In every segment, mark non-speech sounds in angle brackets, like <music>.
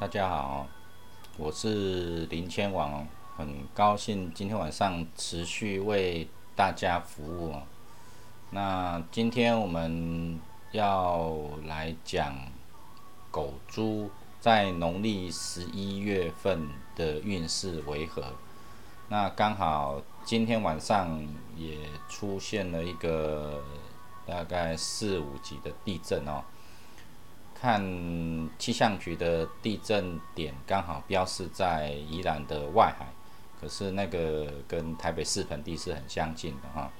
大家好，我是林千王，很高兴今天晚上持续为大家服务。那今天我们要来讲狗猪在农历十一月份的运势为何？那刚好今天晚上也出现了一个大概四五级的地震哦。看气象局的地震点刚好标示在宜兰的外海，可是那个跟台北市盆地是很相近的哈。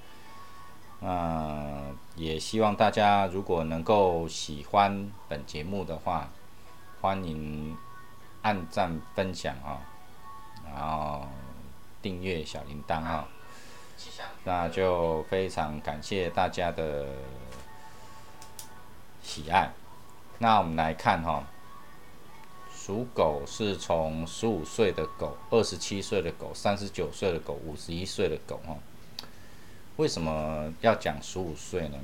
那也希望大家如果能够喜欢本节目的话，欢迎按赞分享啊，然后订阅小铃铛啊，那就非常感谢大家的喜爱。那我们来看哈，属狗是从十五岁的狗、二十七岁的狗、三十九岁的狗、五十一岁的狗哈。为什么要讲十五岁呢？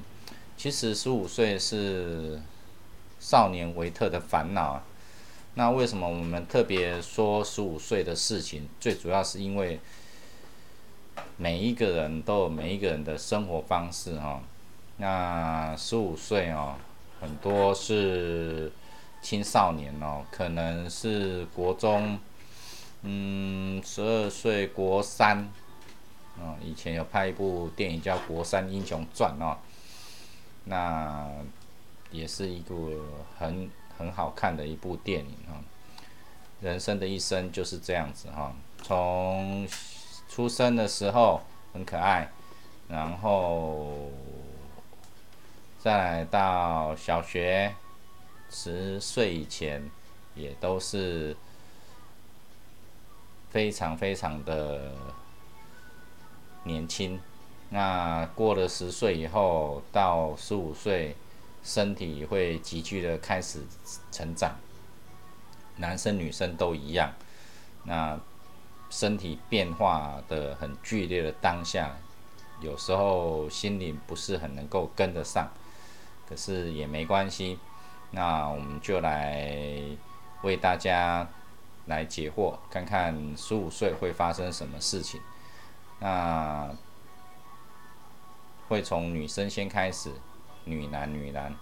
其实十五岁是少年维特的烦恼啊。那为什么我们特别说十五岁的事情？最主要是因为每一个人都有每一个人的生活方式哈。那十五岁哦。很多是青少年哦，可能是国中，嗯，十二岁国三，哦，以前有拍一部电影叫《国三英雄传》哦，那也是一部很很好看的一部电影哈。人生的一生就是这样子哈，从出生的时候很可爱，然后。再来到小学十岁以前，也都是非常非常的年轻。那过了十岁以后，到十五岁，身体会急剧的开始成长，男生女生都一样。那身体变化的很剧烈的当下，有时候心灵不是很能够跟得上。可是也没关系，那我们就来为大家来解惑，看看十五岁会发生什么事情。那会从女生先开始，女男女男，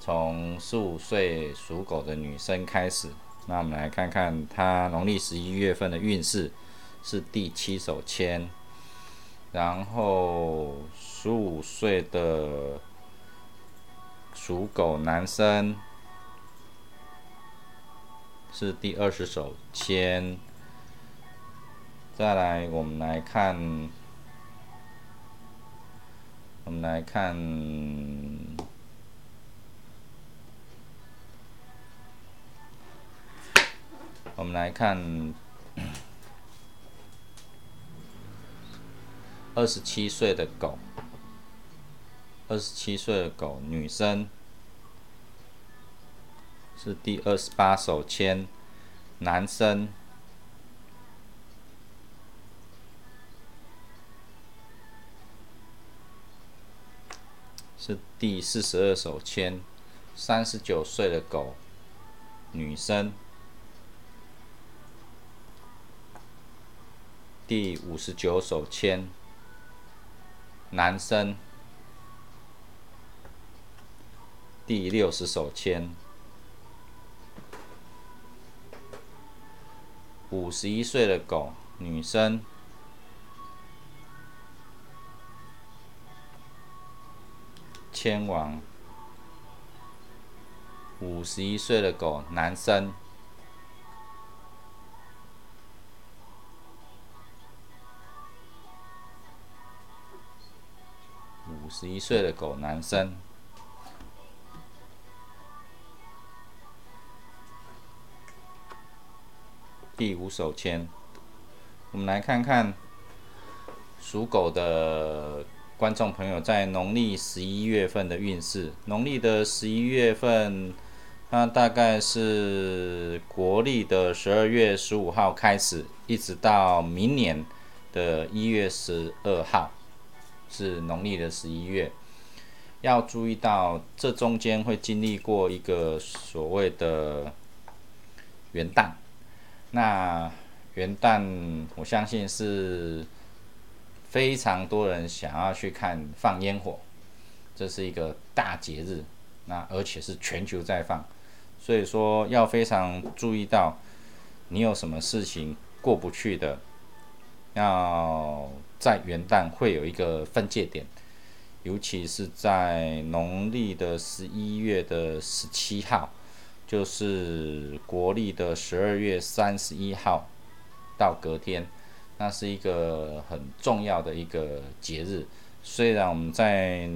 从十五岁属狗的女生开始。那我们来看看她农历十一月份的运势是第七手签，然后十五岁的。属狗男生。是第二十手签，再来我们来看，我们来看，我们来看二十七岁的狗。二十七岁的狗，女生。是第二十八手签，男生。是第四十二手签，三十九岁的狗，女生。第五十九手签，男生。第六十手签，五十一岁的狗，女生，千王，五十一岁的狗，男生，五十一岁的狗，男生。第五手签，我们来看看属狗的观众朋友在农历十一月份的运势。农历的十一月份，那大概是国历的十二月十五号开始，一直到明年的一月十二号，是农历的十一月。要注意到，这中间会经历过一个所谓的。元旦。那元旦，我相信是非常多人想要去看放烟火，这是一个大节日，那而且是全球在放，所以说要非常注意到，你有什么事情过不去的，要在元旦会有一个分界点，尤其是在农历的十一月的十七号。就是国历的十二月三十一号到隔天，那是一个很重要的一个节日。虽然我们在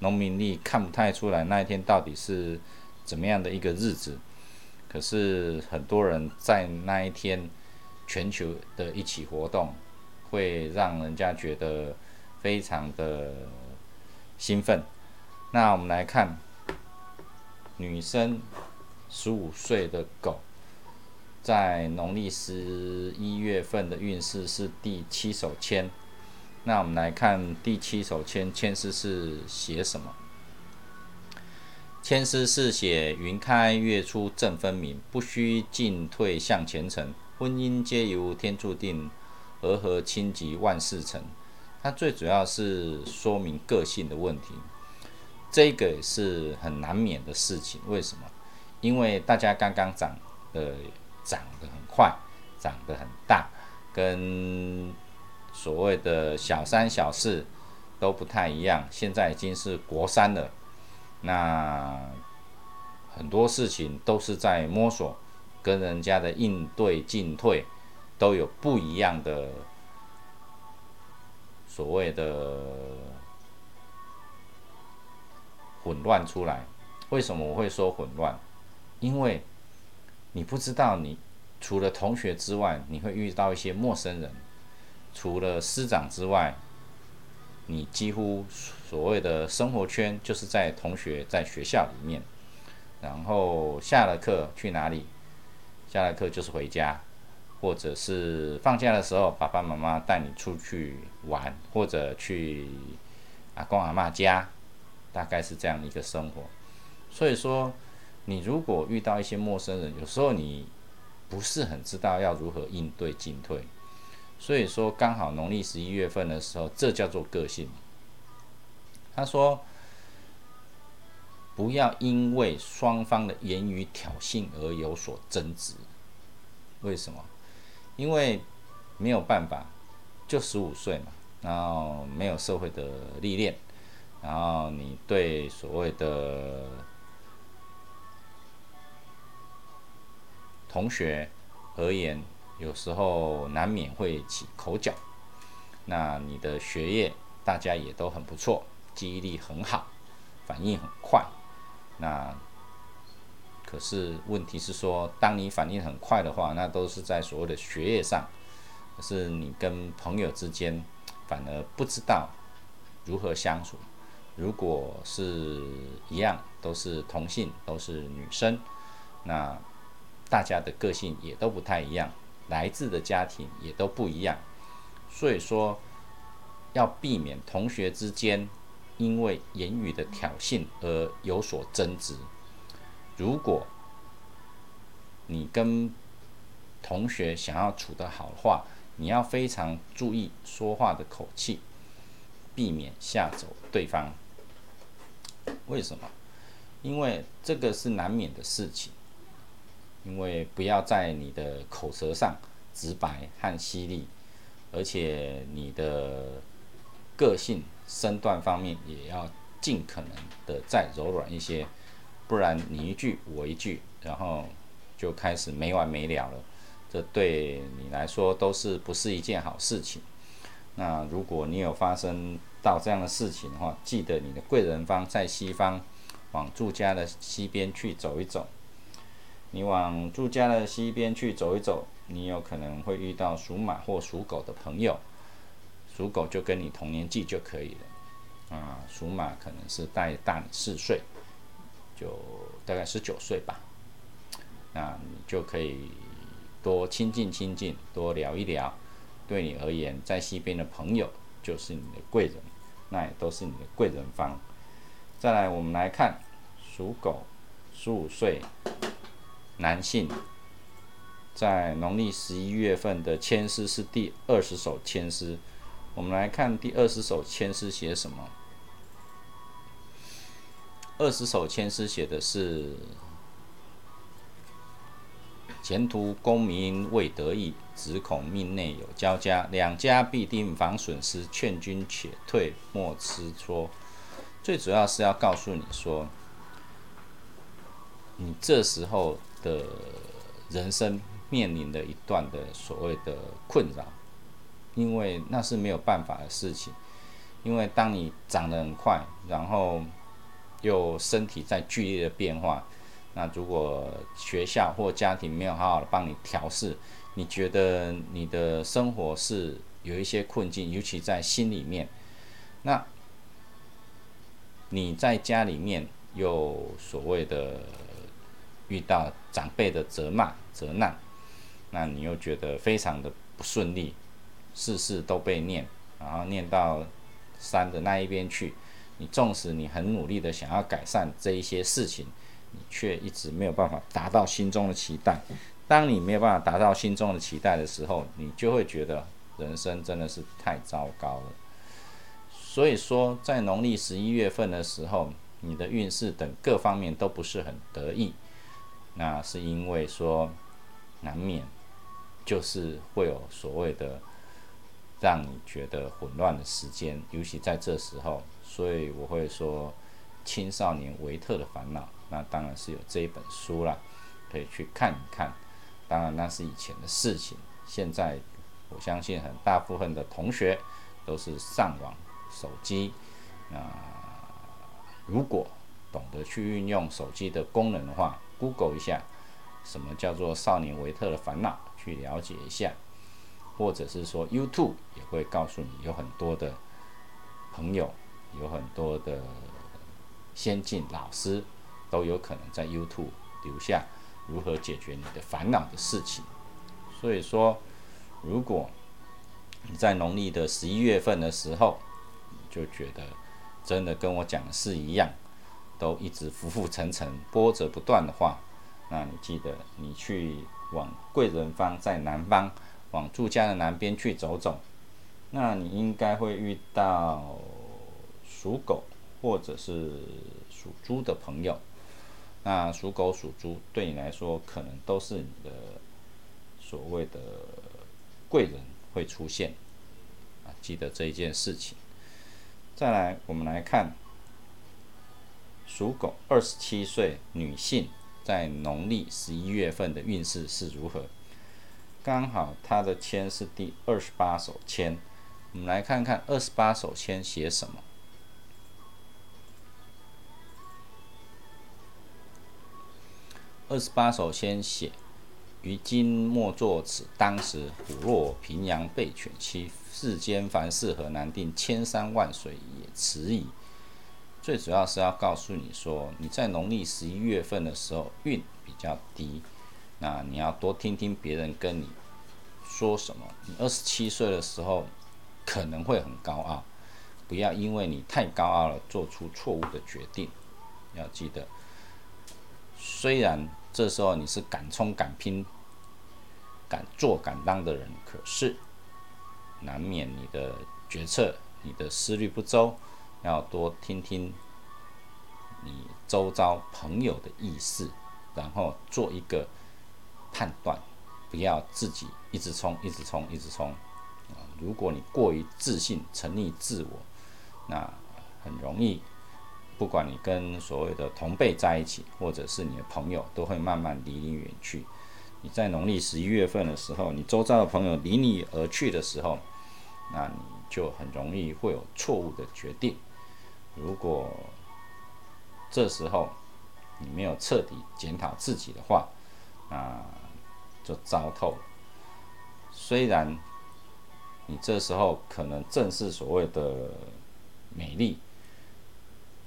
农民历看不太出来那一天到底是怎么样的一个日子，可是很多人在那一天全球的一起活动，会让人家觉得非常的兴奋。那我们来看女生。十五岁的狗，在农历十一月份的运势是第七手签。那我们来看第七手签，签诗是写什么？签诗是写云开月出正分明，不须进退向前程，婚姻皆由天注定，和合亲吉万事成。它最主要是说明个性的问题，这个是很难免的事情。为什么？因为大家刚刚长的长得很快，长得很大，跟所谓的小三小四都不太一样。现在已经是国三了，那很多事情都是在摸索，跟人家的应对进退都有不一样的所谓的混乱出来。为什么我会说混乱？因为你不知道，你除了同学之外，你会遇到一些陌生人；除了师长之外，你几乎所谓的生活圈就是在同学在学校里面。然后下了课去哪里？下了课就是回家，或者是放假的时候，爸爸妈妈带你出去玩，或者去阿公阿妈家，大概是这样的一个生活。所以说。你如果遇到一些陌生人，有时候你不是很知道要如何应对进退，所以说刚好农历十一月份的时候，这叫做个性。他说，不要因为双方的言语挑衅而有所争执。为什么？因为没有办法，就十五岁嘛，然后没有社会的历练，然后你对所谓的。同学而言，有时候难免会起口角。那你的学业大家也都很不错，记忆力很好，反应很快。那可是问题是说，当你反应很快的话，那都是在所谓的学业上。可是你跟朋友之间，反而不知道如何相处。如果是一样，都是同性，都是女生，那。大家的个性也都不太一样，来自的家庭也都不一样，所以说要避免同学之间因为言语的挑衅而有所争执。如果你跟同学想要处得好的话，你要非常注意说话的口气，避免吓走对方。为什么？因为这个是难免的事情。因为不要在你的口舌上直白和犀利，而且你的个性身段方面也要尽可能的再柔软一些，不然你一句我一句，然后就开始没完没了了，这对你来说都是不是一件好事情。那如果你有发生到这样的事情的话，记得你的贵人方在西方，往住家的西边去走一走。你往住家的西边去走一走，你有可能会遇到属马或属狗的朋友。属狗就跟你同年纪就可以了，啊，属马可能是带大你四岁，就大概十九岁吧。那你就可以多亲近亲近，多聊一聊。对你而言，在西边的朋友就是你的贵人，那也都是你的贵人方。再来，我们来看属狗，十五岁。男性在农历十一月份的签诗是第二十首签诗。我们来看第二十首签诗写什么？二十首签诗写的是：前途功名未得意，只恐命内有交加，两家必定防损失，劝君且退，莫吃磋。最主要是要告诉你说，你这时候的人生面临的一段的所谓的困扰，因为那是没有办法的事情。因为当你长得很快，然后又身体在剧烈的变化，那如果学校或家庭没有好好的帮你调试，你觉得你的生活是有一些困境，尤其在心里面，那。你在家里面又所谓的遇到长辈的责骂、责难，那你又觉得非常的不顺利，事事都被念，然后念到山的那一边去。你纵使你很努力的想要改善这一些事情，你却一直没有办法达到心中的期待。当你没有办法达到心中的期待的时候，你就会觉得人生真的是太糟糕了。所以说，在农历十一月份的时候，你的运势等各方面都不是很得意。那是因为说，难免就是会有所谓的让你觉得混乱的时间，尤其在这时候。所以我会说，青少年维特的烦恼，那当然是有这一本书啦，可以去看一看。当然那是以前的事情，现在我相信很大部分的同学都是上网。手机，啊，如果懂得去运用手机的功能的话，Google 一下什么叫做少年维特的烦恼，去了解一下，或者是说 YouTube 也会告诉你有很多的朋友，有很多的先进老师都有可能在 YouTube 留下如何解决你的烦恼的事情。所以说，如果你在农历的十一月份的时候，就觉得真的跟我讲的是一样，都一直浮浮沉沉、波折不断的话，那你记得你去往贵人方在南方，往住家的南边去走走，那你应该会遇到属狗或者是属猪的朋友。那属狗、属猪对你来说，可能都是你的所谓的贵人会出现啊，记得这一件事情。再来，我们来看属狗二十七岁女性在农历十一月份的运势是如何？刚好她的签是第二十八手签，我们来看看二十八手签写什么。二十八手签写。于今莫作此，当时虎落平阳被犬欺，世间凡事何难定？千山万水也迟矣。最主要是要告诉你说，你在农历十一月份的时候运比较低，那你要多听听别人跟你说什么。你二十七岁的时候可能会很高傲，不要因为你太高傲了做出错误的决定。要记得，虽然这时候你是敢冲敢拼。敢做敢当的人，可是难免你的决策、你的思虑不周，要多听听你周遭朋友的意思，然后做一个判断，不要自己一直冲、一直冲、一直冲。啊，如果你过于自信、沉溺自我，那很容易，不管你跟所谓的同辈在一起，或者是你的朋友，都会慢慢离你远去。你在农历十一月份的时候，你周遭的朋友离你而去的时候，那你就很容易会有错误的决定。如果这时候你没有彻底检讨自己的话，那就糟透了。虽然你这时候可能正是所谓的美丽，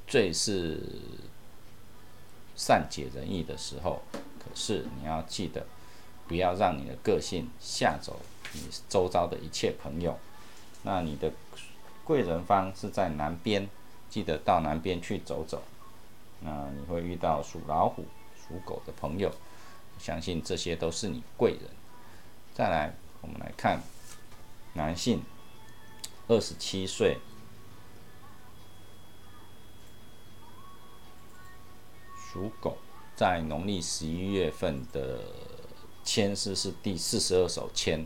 最是善解人意的时候，可是你要记得。不要让你的个性吓走你周遭的一切朋友。那你的贵人方是在南边，记得到南边去走走。那你会遇到属老虎、属狗的朋友。相信这些都是你贵人。再来，我们来看男性，二十七岁，属狗，在农历十一月份的签诗是第四十二首签。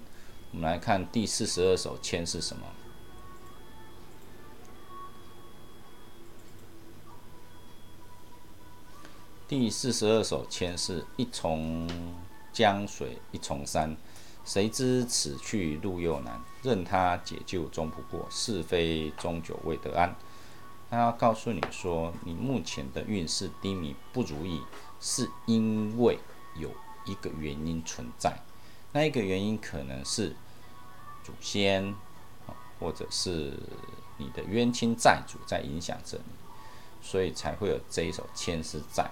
我们来看第四十二首签是什么？第四十二首签是一重江水一重山，谁知此去路又难，任他解救终不过，是非终究未得安。他要告诉你说，你目前的运势低迷不如意，是因为有一个原因存在。那一个原因可能是祖先，或者是你的冤亲债主在影响着你，所以才会有这一首签诗在。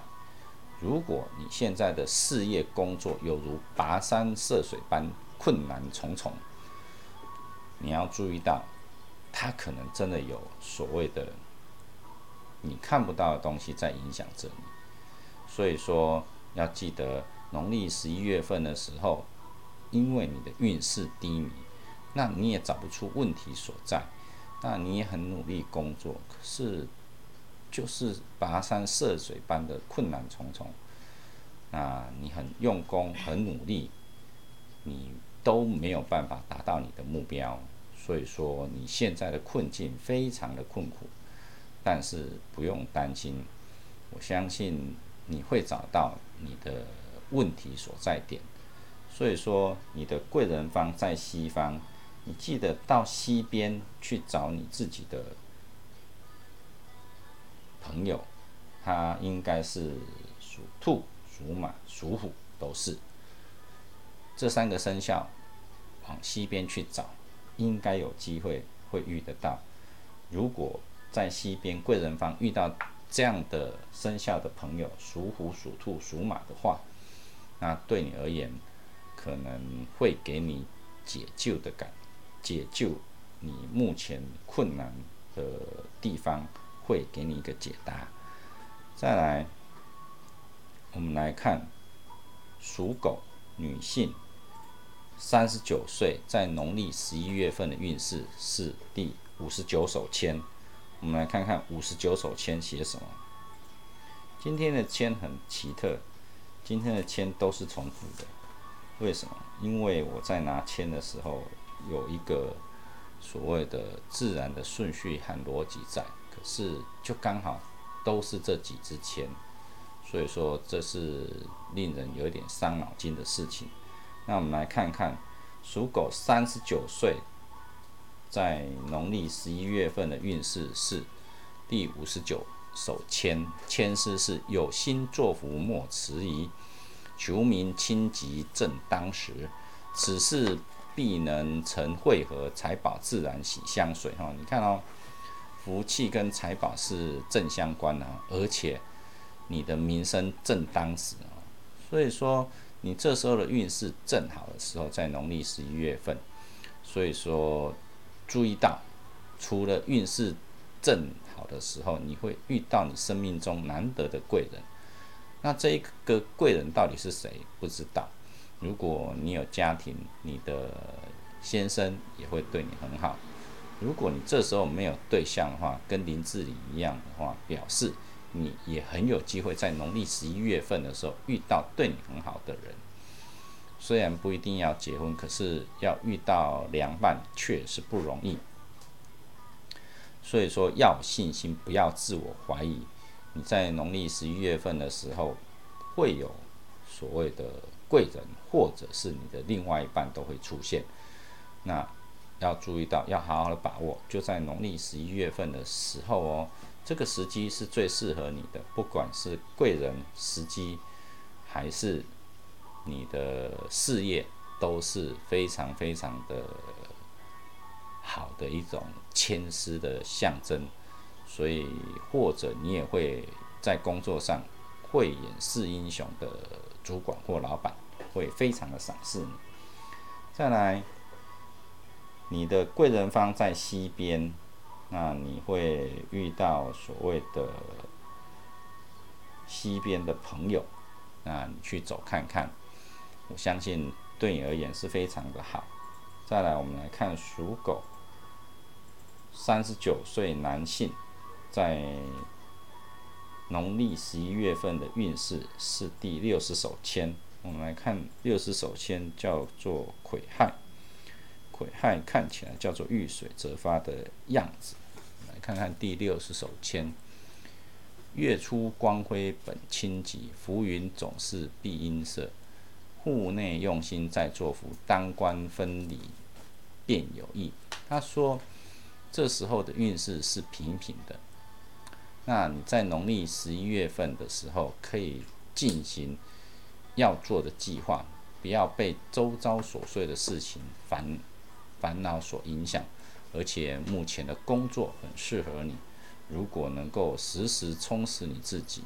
如果你现在的事业工作有如跋山涉水般困难重重，你要注意到，它可能真的有所谓的你看不到的东西在影响着你。所以说，要记得农历十一月份的时候，因为你的运势低迷，那你也找不出问题所在，那你也很努力工作，可是。就是跋山涉水般的困难重重，那你很用功、很努力，你都没有办法达到你的目标。所以说你现在的困境非常的困苦，但是不用担心，我相信你会找到你的问题所在点。所以说你的贵人方在西方，你记得到西边去找你自己的。朋友，他应该是属兔、属马、属虎，都是这三个生肖，往西边去找，应该有机会会遇得到。如果在西边贵人方遇到这样的生肖的朋友，属虎、属兔、属马的话，那对你而言，可能会给你解救的感，解救你目前困难的地方。会给你一个解答。再来，我们来看属狗女性，三十九岁，在农历十一月份的运势是第五十九手签。我们来看看五十九手签写什么。今天的签很奇特，今天的签都是重复的。为什么？因为我在拿签的时候有一个所谓的自然的顺序和逻辑在。可是，就刚好都是这几支签，所以说这是令人有点伤脑筋的事情。那我们来看看属狗三十九岁，在农历十一月份的运势是第五十九首签，签诗是有心作福莫迟疑，求民亲急正当时，此事必能成会合，财宝自然喜相随。哈，你看哦。福气跟财宝是正相关的，而且你的名声正当时啊，所以说你这时候的运势正好的时候在农历十一月份，所以说注意到，除了运势正好的时候，你会遇到你生命中难得的贵人。那这一个贵人到底是谁？不知道。如果你有家庭，你的先生也会对你很好。如果你这时候没有对象的话，跟林志玲一样的话，表示你也很有机会在农历十一月份的时候遇到对你很好的人。虽然不一定要结婚，可是要遇到良伴确实不容易。所以说要有信心，不要自我怀疑。你在农历十一月份的时候，会有所谓的贵人，或者是你的另外一半都会出现。那。要注意到，要好好的把握，就在农历十一月份的时候哦，这个时机是最适合你的，不管是贵人时机，还是你的事业，都是非常非常的好的一种谦师的象征。所以，或者你也会在工作上慧眼识英雄的主管或老板，会非常的赏识你。再来。你的贵人方在西边，那你会遇到所谓的西边的朋友，那你去走看看。我相信对你而言是非常的好。再来，我们来看属狗，三十九岁男性，在农历十一月份的运势是第六十手签。我们来看六十手签，叫做癸亥。癸亥看起来叫做遇水则发的样子。来看看第六十手签。月出光辉本清吉，浮云总是碧阴色。户内用心在作福，当官分离便有意。他说，这时候的运势是平平的。那你在农历十一月份的时候，可以进行要做的计划，不要被周遭琐碎的事情烦烦恼所影响。而且目前的工作很适合你。如果能够时时充实你自己，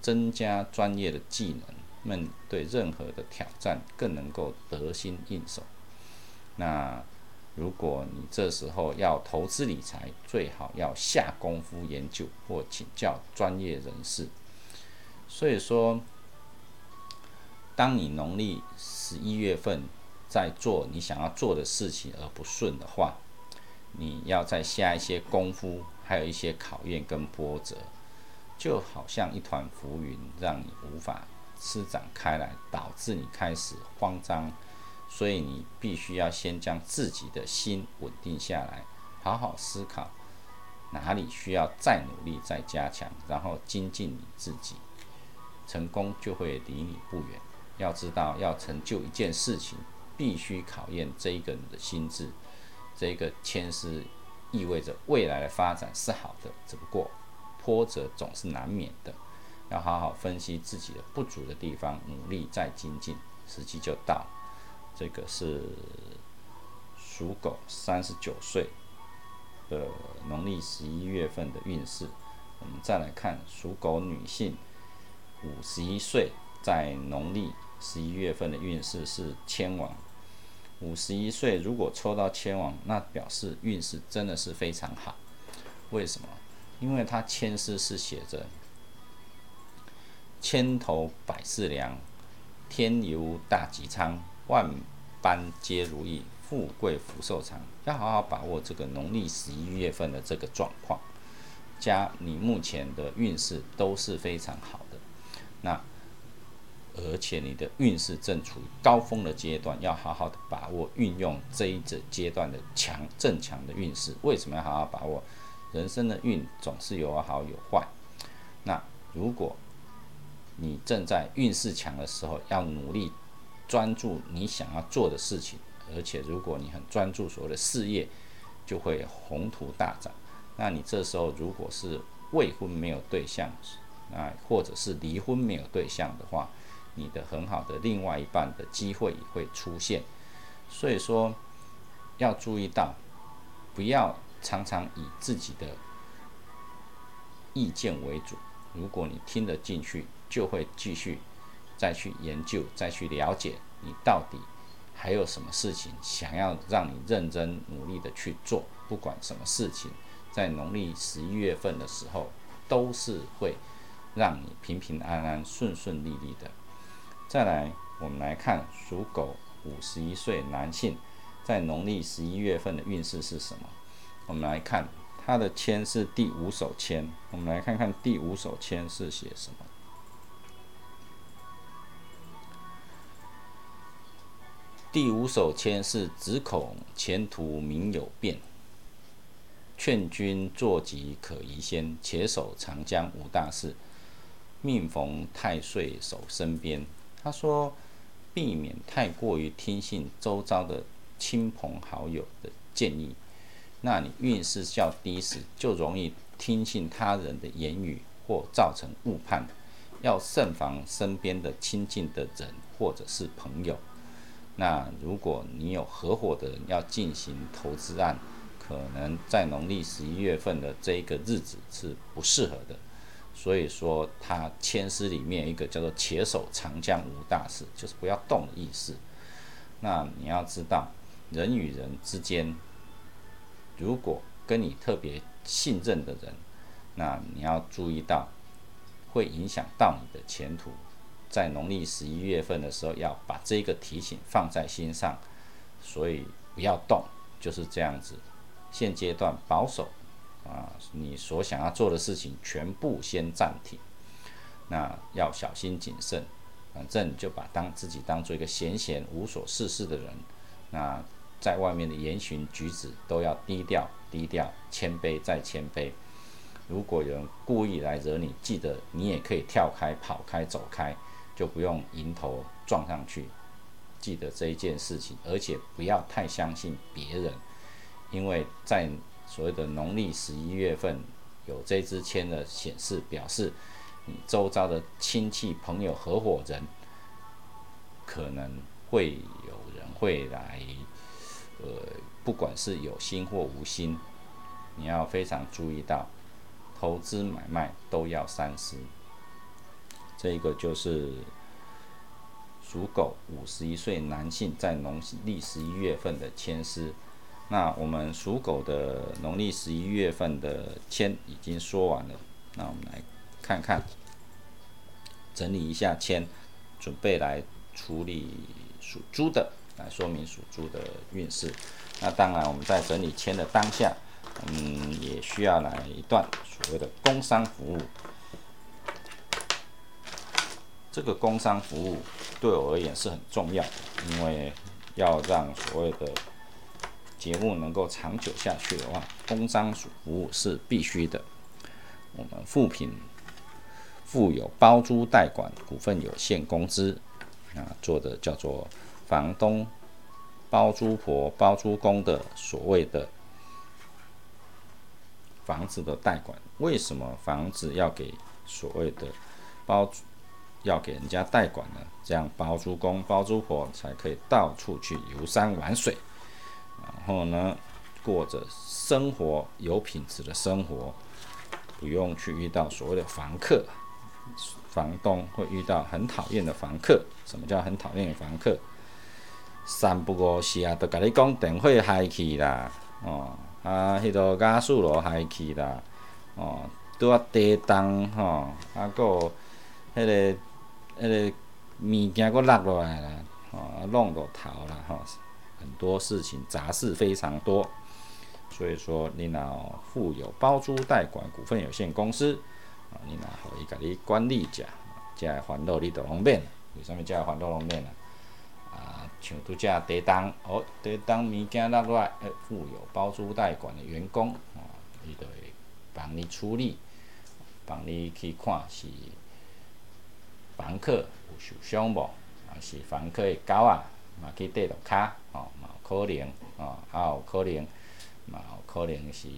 增加专业的技能，面对任何的挑战更能够得心应手。那如果你这时候要投资理财，最好要下功夫研究或请教专业人士。所以说，当你农历十一月份在做你想要做的事情而不顺的话，你要再下一些功夫。还有一些考验跟波折，就好像一团浮云，让你无法施展开来，导致你开始慌张。所以你必须要先将自己的心稳定下来，好好思考哪里需要再努力、再加强，然后精进你自己，成功就会离你不远。要知道，要成就一件事情，必须考验这一个人的心智，这个谦师。意味着未来的发展是好的，只不过波折总是难免的，要好好分析自己的不足的地方，努力再精进，时机就到。这个是属狗三十九岁的农历十一月份的运势。我们再来看属狗女性五十一岁在农历十一月份的运势是千王。五十一岁，如果抽到千王，那表示运势真的是非常好。为什么？因为它签诗是写着“千头百事良，天游大吉昌，万般皆如意，富贵福寿长”。要好好把握这个农历十一月份的这个状况，加你目前的运势都是非常好的。那。而且你的运势正处于高峰的阶段，要好好的把握运用这一个阶段的强正强的运势。为什么要好好把握？人生的运总是有好有坏。那如果你正在运势强的时候，要努力专注你想要做的事情。而且如果你很专注所谓的事业，就会宏图大展。那你这时候如果是未婚没有对象，啊，或者是离婚没有对象的话，你的很好的另外一半的机会也会出现，所以说要注意到，不要常常以自己的意见为主。如果你听得进去，就会继续再去研究、再去了解，你到底还有什么事情想要让你认真努力的去做。不管什么事情，在农历十一月份的时候，都是会让你平平安安、顺顺利利的。再来，我们来看属狗五十一岁男性在农历十一月份的运势是什么？我们来看他的签是第五手签，我们来看看第五手签是写什么。第五手签是只恐前途明有变，劝君坐吉可移先，且守长江无大事，命逢太岁守身边。他说：“避免太过于听信周遭的亲朋好友的建议，那你运势较低时，就容易听信他人的言语或造成误判。要慎防身边的亲近的人或者是朋友。那如果你有合伙的人要进行投资案，可能在农历十一月份的这一个日子是不适合的。”所以说，他签诗里面一个叫做“且守长江无大事”，就是不要动的意思。那你要知道，人与人之间，如果跟你特别信任的人，那你要注意到，会影响到你的前途。在农历十一月份的时候要把这个提醒放在心上，所以不要动，就是这样子。现阶段保守啊，你所想要做的事情全部先暂停，那要小心谨慎。反正就把当自己当做一个闲闲无所事事的人，那在外面的言行举止都要低调低调，谦卑再谦卑。如果有人故意来惹你，记得你也可以跳开、跑开、走开，就不用迎头撞上去。记得这一件事情，而且不要太相信别人，因为在所谓的农历十一月份有这支签的显示，表示。你周遭的亲戚、朋友、合伙人，可能会有人会来，呃，不管是有心或无心，你要非常注意到，投资买卖都要三思。这个就是属狗五十一岁男性在农历十一月份的签诗。那我们属狗的农历十一月份的签已经说完了，那我们来。看看，整理一下签，准备来处理属猪的，来说明属猪的运势。那当然，我们在整理签的当下，嗯，也需要来一段所谓的工商服务。这个工商服务对我而言是很重要的，因为要让所谓的节目能够长久下去的话，工商服务是必须的。我们富平。富有包租代管股份有限公司啊，做的叫做房东、包租婆、包租公的所谓的房子的代管。为什么房子要给所谓的包租要给人家代管呢？这样包租公、包租婆才可以到处去游山玩水，然后呢，过着生活有品质的生活，不用去遇到所谓的房客。房东会遇到很讨厌的房客。什么叫很讨厌的房客？三不五时啊，都甲你讲电话嗨去啦，哦，啊，迄个加速罗嗨去啦，哦，拄啊地动吼，啊，个迄个迄个物件搁落落来啦，哦，弄到头啦，吼，很多事情杂事非常多，所以说你若富有包租代管股份有限公司。啊，你若互伊甲你管理者，遮个烦恼你都方便。为啥物遮个烦恼方便啊？啊，像拄则地动，哦，地动物件落来，诶，富有包租代管的员工，啊，伊就会帮你处理，帮你去看是房客有受伤无，啊是房客的狗啊，嘛去跌落骹，哦，嘛有可能，哦，还有可能，嘛有可能是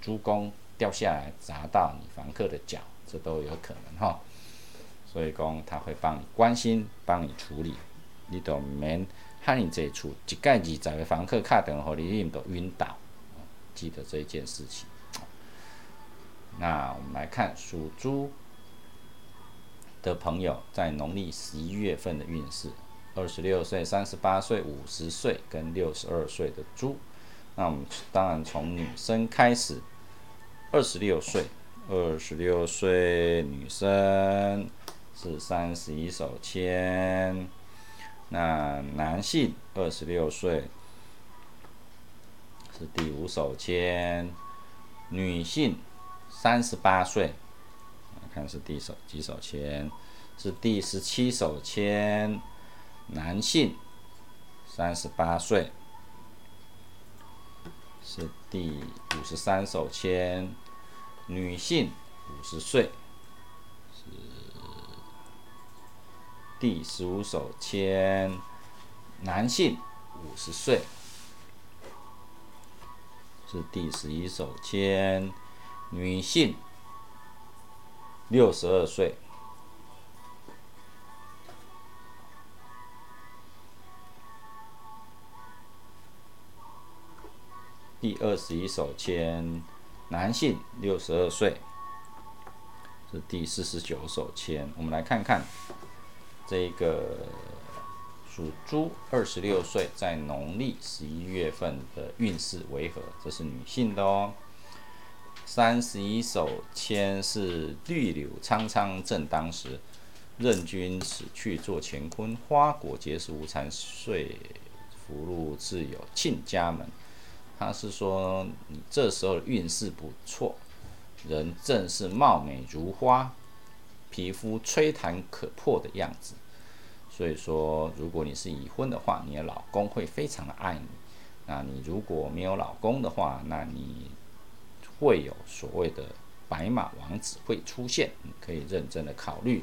主公掉下来砸到你房客的脚。这都有可能哈，所以讲他会帮你关心，帮你处理，你都免喊你这处一盖二十个房客卡电话，你你都晕倒，记得这一件事情。那我们来看属猪的朋友在农历十一月份的运势：二十六岁、三十八岁、五十岁跟六十二岁的猪。那我们当然从女生开始，二十六岁。二十六岁女生是三十一手签，那男性二十六岁是第五手签，女性三十八岁，看是第手几手签，是第十七手签，男性三十八岁是第五十三手签。女性五十岁是第十五手签，男性五十岁是第十一手签，女性六十二岁第二十一手签。男性六十二岁，是第四十九手签。我们来看看这个属猪二十六岁，在农历十一月份的运势为何？这是女性的哦。三十一手签是绿柳苍苍正当时，任君死去做乾坤，花果结实无残，岁福禄自有庆家门。他是说你这时候运势不错，人正是貌美如花，皮肤吹弹可破的样子。所以说，如果你是已婚的话，你的老公会非常的爱你。那你如果没有老公的话，那你会有所谓的白马王子会出现，你可以认真的考虑。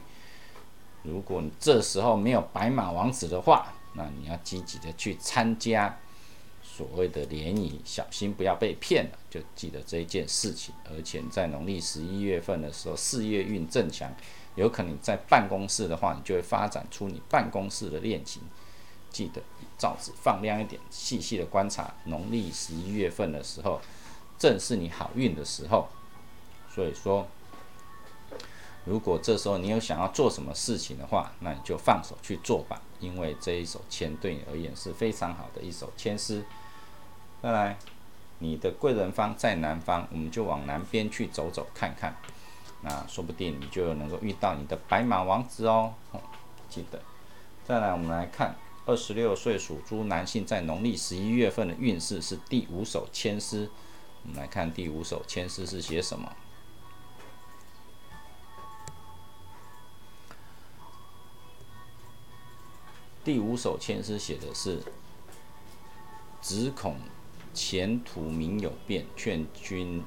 如果你这时候没有白马王子的话，那你要积极的去参加所谓的联谊，小心不要被骗了。就记得这一件事情。而且在农历十一月份的时候，事业运正强。有可能在办公室的话，你就会发展出你办公室的恋情。记得照纸放亮一点，细细的观察。农历十一月份的时候，正是你好运的时候。所以说，如果这时候你有想要做什么事情的话，那你就放手去做吧。因为这一首签对你而言是非常好的一首签诗。再来，你的贵人方在南方，我们就往南边去走走看看。那说不定你就能够遇到你的白马王子哦，记得。再来，我们来看二十六岁属猪男性在农历十一月份的运势是第五首签诗。我们来看第五首签诗是写什么？第五首签诗写的是：只恐前途名有变，劝君。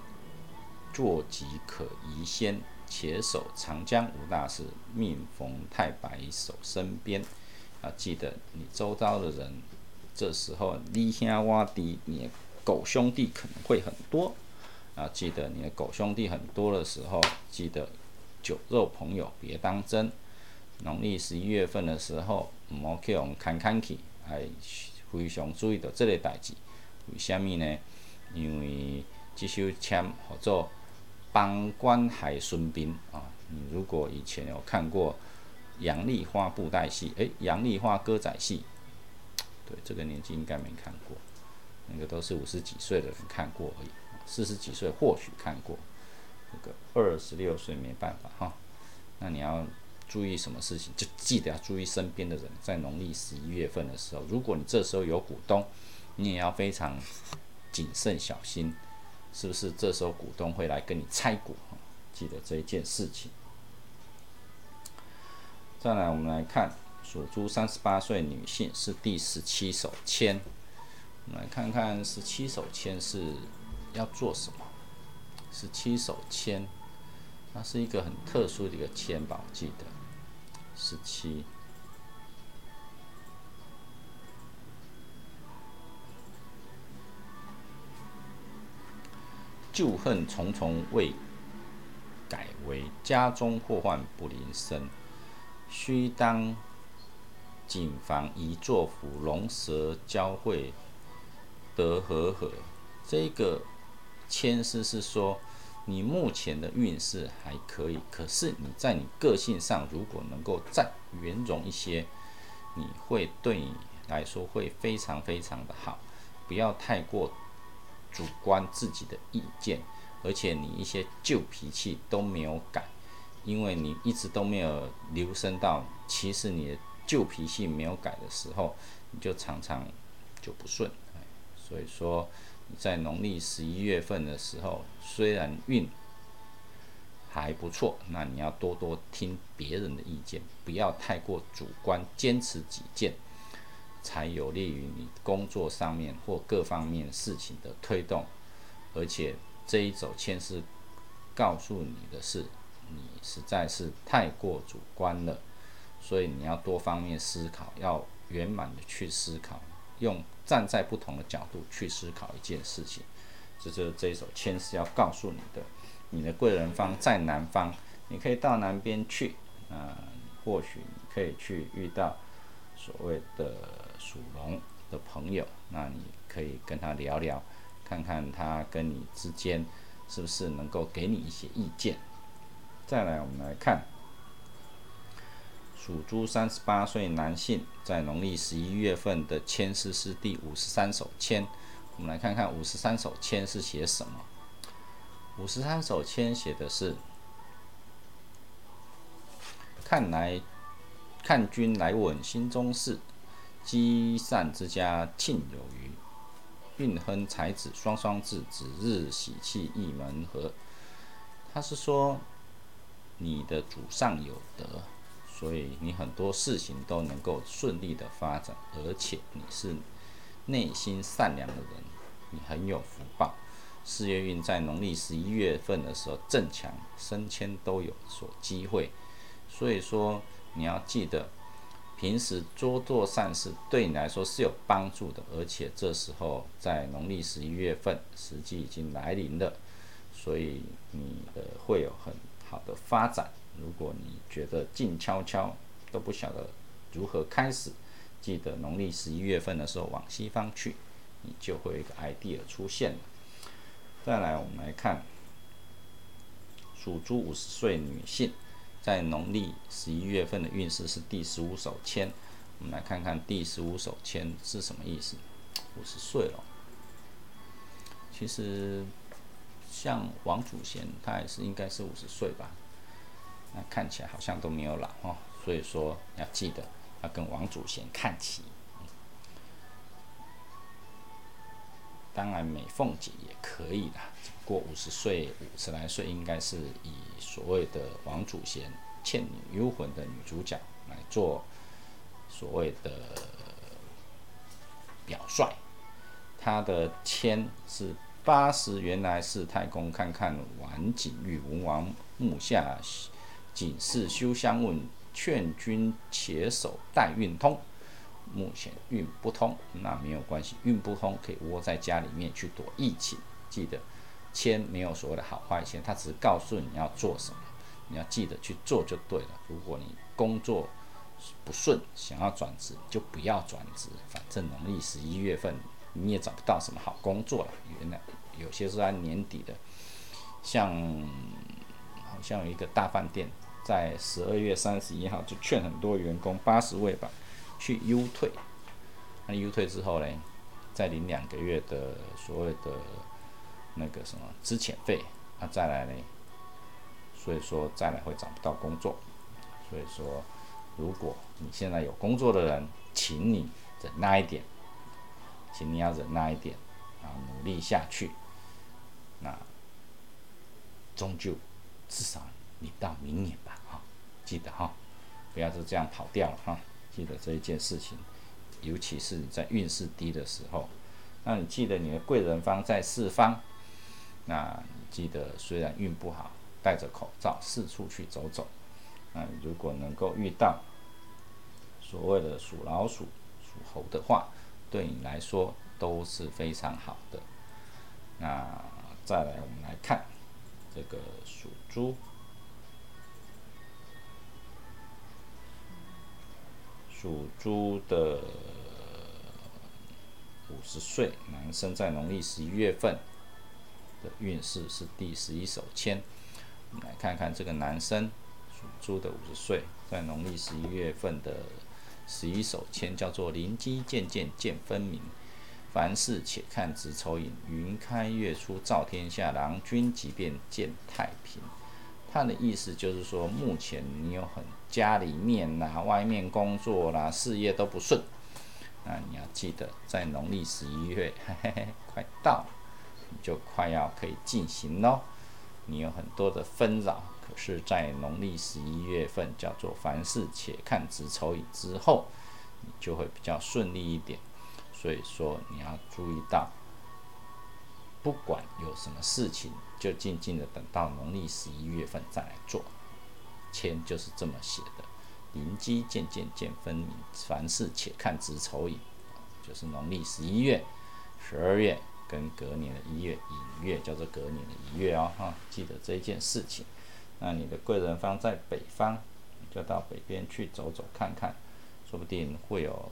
坐即可移先，且守长江无大事。命逢太白守身边，啊，记得你周遭的人，这时候你兄挖地，你的狗兄弟可能会很多。啊，记得你的狗兄弟很多的时候，记得酒肉朋友别当真。农历十一月份的时候，唔好去用看看去，还非常注意到这类代志。为虾米呢？因为这首签叫做。帮关海孙兵啊，你如果以前有看过杨丽花布袋戏，诶，杨丽花歌仔戏，对，这个年纪应该没看过，那个都是五十几岁的人看过而已，四十几岁或许看过，那个二十六岁没办法哈。那你要注意什么事情？就记得要注意身边的人，在农历十一月份的时候，如果你这时候有股东，你也要非常谨慎小心。是不是这时候股东会来跟你拆股？记得这一件事情。再来，我们来看属猪三十八岁女性是第十七手签。我们来看看十七手签是要做什么？十七手签，它是一个很特殊的一个签宝，记得十七。旧恨重重未改为家中祸患不临身，须当谨防一作虎龙蛇交汇得和合。这个签诗是说，你目前的运势还可以，可是你在你个性上如果能够再圆融一些，你会对你来说会非常非常的好，不要太过。主观自己的意见，而且你一些旧脾气都没有改，因为你一直都没有留声到，其实你的旧脾气没有改的时候，你就常常就不顺。所以说在农历十一月份的时候，虽然运还不错，那你要多多听别人的意见，不要太过主观，坚持己见。才有利于你工作上面或各方面事情的推动，而且这一走签是告诉你的是，你实在是太过主观了，所以你要多方面思考，要圆满的去思考，用站在不同的角度去思考一件事情，这就是这一首签是要告诉你的。你的贵人方在南方，你可以到南边去，啊，或许你可以去遇到所谓的。属龙的朋友，那你可以跟他聊聊，看看他跟你之间是不是能够给你一些意见。再来，我们来看属猪三十八岁男性在农历十一月份的签诗是第五十三首签。我们来看看五十三首签是写什么。五十三首签写的是：看来看君来问心中事，积善之家庆有余。运亨才子双双至，子日喜气一门和。他是说，你的祖上有德，所以你很多事情都能够顺利的发展，而且你是内心善良的人，你很有福报。事业运在农历十一月份的时候正强，升迁都有所机会。所以说，你要记得。平时多做善事，对你来说是有帮助的，而且这时候在农历十一月份，时机已经来临了，所以你的会有很好的发展。如果你觉得静悄悄都不晓得如何开始，记得农历十一月份的时候往西方去，你就会有一个 idea 出现了。再来，我们来看属猪五十岁女性。在农历十一月份的运势是第十五手签，我们来看看第十五手签是什么意思。五十岁了，其实像王祖贤，他也是应该是五十岁吧？那看起来好像都没有老哦，所以说要记得要跟王祖贤看齐。当然，美凤姐也可以的。过五十岁、五十来岁，应该是以所谓的王祖贤《倩女幽魂》的女主角来做所谓的表率。她的签是八十，原来是太公看看晚景玉文王墓下，警示休相问，劝君且守待运通。目前运不通，那没有关系，运不通可以窝在家里面去躲疫情。记得签没有所谓的好坏签，它只是告诉你要做什么，你要记得去做就对了。如果你工作不顺，想要转职就不要转职，反正农历十一月份你也找不到什么好工作了。原来有些是按年底的，像好像有一个大饭店在十二月三十一号就劝很多员工八十位吧。去优退，那优退之后呢，再领两个月的所谓的那个什么资遣费，那再来呢，所以说再来会找不到工作，所以说如果你现在有工作的人，请你忍耐一点，请你要忍耐一点，然后努力下去，那终究至少你到明年吧，哈，记得哈，不要是这样跑掉了哈。记得这一件事情，尤其是你在运势低的时候，那你记得你的贵人方在四方，那你记得虽然运不好，戴着口罩四处去走走，那如果能够遇到所谓的属老鼠、属猴的话，对你来说都是非常好的。那再来，我们来看这个属猪。属猪的五十岁男生，在农历十一月份的运势是第十一手签。我们来看看这个男生属猪的五十岁，在农历十一月份的十一手签叫做“灵机渐渐见分明，凡事且看直抽引，云开月出照天下，郎君即便见太平。”他的意思就是说，目前你有很家里面啦、外面工作啦、事业都不顺，那你要记得，在农历十一月，嘿 <laughs> 嘿嘿，快到，你就快要可以进行喽。你有很多的纷扰，可是，在农历十一月份，叫做凡事且看直筹引之后，你就会比较顺利一点。所以说，你要注意到。不管有什么事情，就静静的等到农历十一月份再来做。签就是这么写的，灵机渐渐见分明，凡事且看直筹引，就是农历十一月、十二月跟隔年的一月寅月，叫做隔年的一月哦，哈，记得这件事情。那你的贵人方在北方，你就到北边去走走看看，说不定会有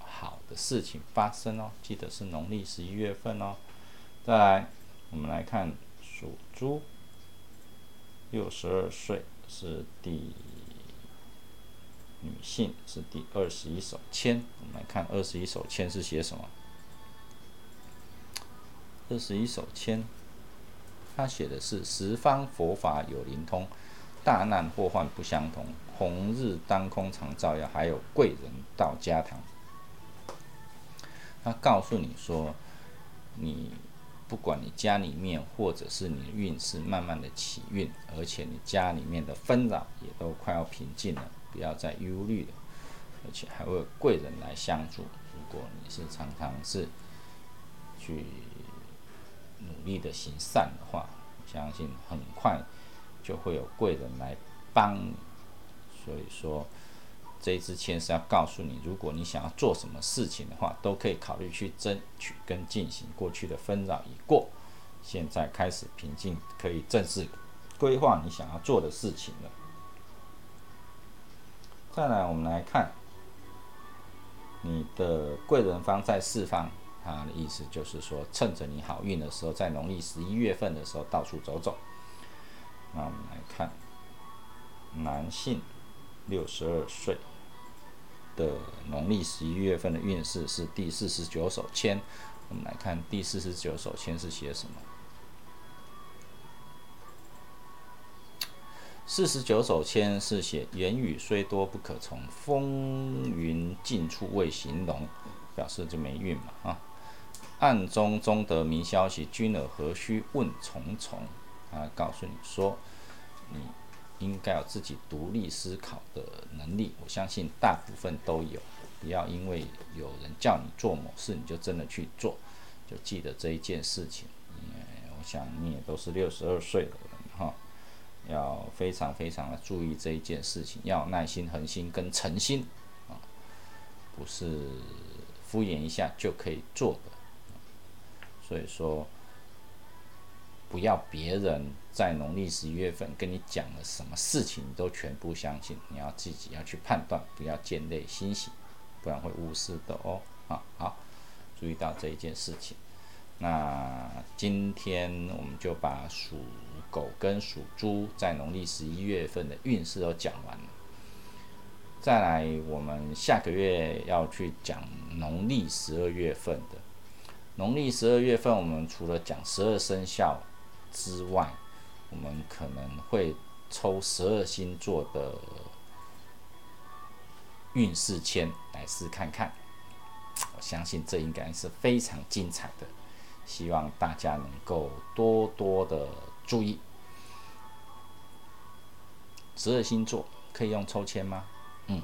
好的事情发生哦。记得是农历十一月份哦。再来，我们来看属猪，六十二岁是第女性是第二十一手签。我们来看二十一手签是写什么？二十一手签，他写的是十方佛法有灵通，大难祸患不相同，红日当空常照耀，还有贵人到家堂。他告诉你说，你不管你家里面或者是你的运势慢慢的起运，而且你家里面的纷扰也都快要平静了，不要再忧虑了，而且还会有贵人来相助。如果你是常常是去努力的行善的话，相信很快就会有贵人来帮你。所以说。这一支签是要告诉你，如果你想要做什么事情的话，都可以考虑去争取跟进行。过去的纷扰已过，现在开始平静，可以正式规划你想要做的事情了。再来，我们来看你的贵人方在四方，他的意思就是说，趁着你好运的时候，在农历十一月份的时候到处走走。那我们来看男性，六十二岁。的农历十一月份的运势是第四十九手签，我们来看第四十九手签是写什么？四十九手签是写言语虽多不可从，风云尽处未形容，表示就没运嘛啊。暗中中得明消息，君儿何须问重重？啊，告诉你说你。应该有自己独立思考的能力，我相信大部分都有。不要因为有人叫你做某事，你就真的去做。就记得这一件事情。我想你也都是六十二岁的人哈，要非常非常的注意这一件事情，要耐心、恒心跟诚心啊，不是敷衍一下就可以做的。所以说。不要别人在农历十一月份跟你讲了什么事情，你都全部相信。你要自己要去判断，不要见类欣喜，不然会误事的哦。啊，好，注意到这一件事情。那今天我们就把属狗跟属猪在农历十一月份的运势都讲完了。再来，我们下个月要去讲农历十二月份的。农历十二月份，我们除了讲十二生肖。之外，我们可能会抽十二星座的运势签来试看看。我相信这应该是非常精彩的，希望大家能够多多的注意。十二星座可以用抽签吗？嗯，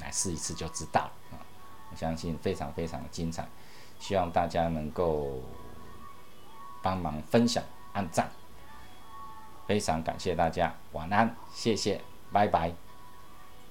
来试一次就知道了啊！我相信非常非常的精彩，希望大家能够帮忙分享。按赞，非常感谢大家，晚安，谢谢，拜拜。